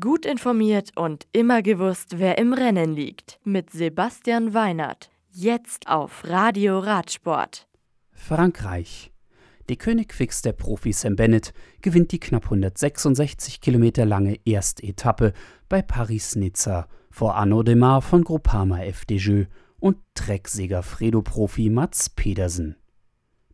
Gut informiert und immer gewusst, wer im Rennen liegt. Mit Sebastian Weinert. Jetzt auf Radio Radsport. Frankreich. Der König Fix der Profi Sam Bennett gewinnt die knapp 166 Kilometer lange erste Etappe bei Paris-Nizza vor Arnaud Demar von Groupama FDJ und Trecksieger Fredo-Profi Mats Pedersen.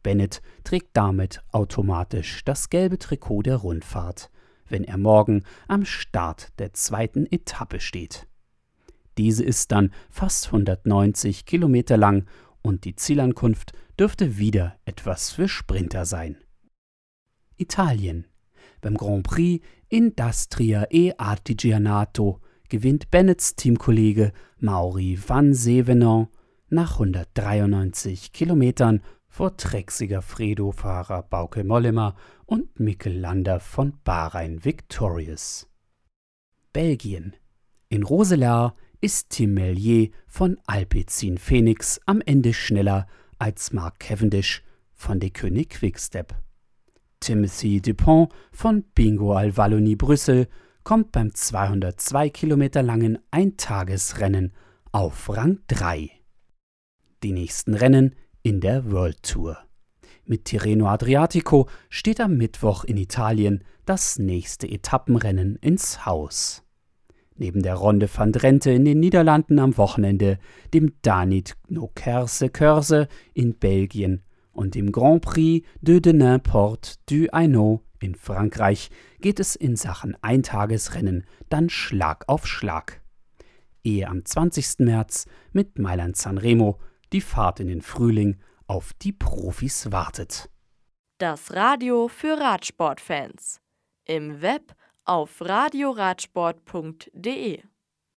Bennett trägt damit automatisch das gelbe Trikot der Rundfahrt wenn er morgen am Start der zweiten Etappe steht. Diese ist dann fast 190 Kilometer lang und die Zielankunft dürfte wieder etwas für Sprinter sein. Italien. Beim Grand Prix Industria e Artigianato gewinnt Bennetts Teamkollege Mauri van Sevenon nach 193 Kilometern vor Trexiger Fredo-Fahrer Bauke Mollema und Mikkel Lander von Bahrain Victorious. Belgien. In Roselar ist Tim Mellier von Alpecin Phoenix am Ende schneller als Mark Cavendish von De König Quickstep. Timothy Dupont von Bingo al Wallonie Brüssel kommt beim 202 Kilometer langen Eintagesrennen auf Rang 3. Die nächsten Rennen in der World Tour. Mit Tirreno Adriatico steht am Mittwoch in Italien das nächste Etappenrennen ins Haus. Neben der Ronde van Drenthe in den Niederlanden am Wochenende, dem Danit Nokerse Körse in Belgien und dem Grand Prix de Denain Port du Hainaut in Frankreich geht es in Sachen Eintagesrennen dann Schlag auf Schlag. Ehe am 20. März mit Mailand Sanremo die Fahrt in den Frühling auf die Profis wartet. Das Radio für Radsportfans. Im Web auf radioradsport.de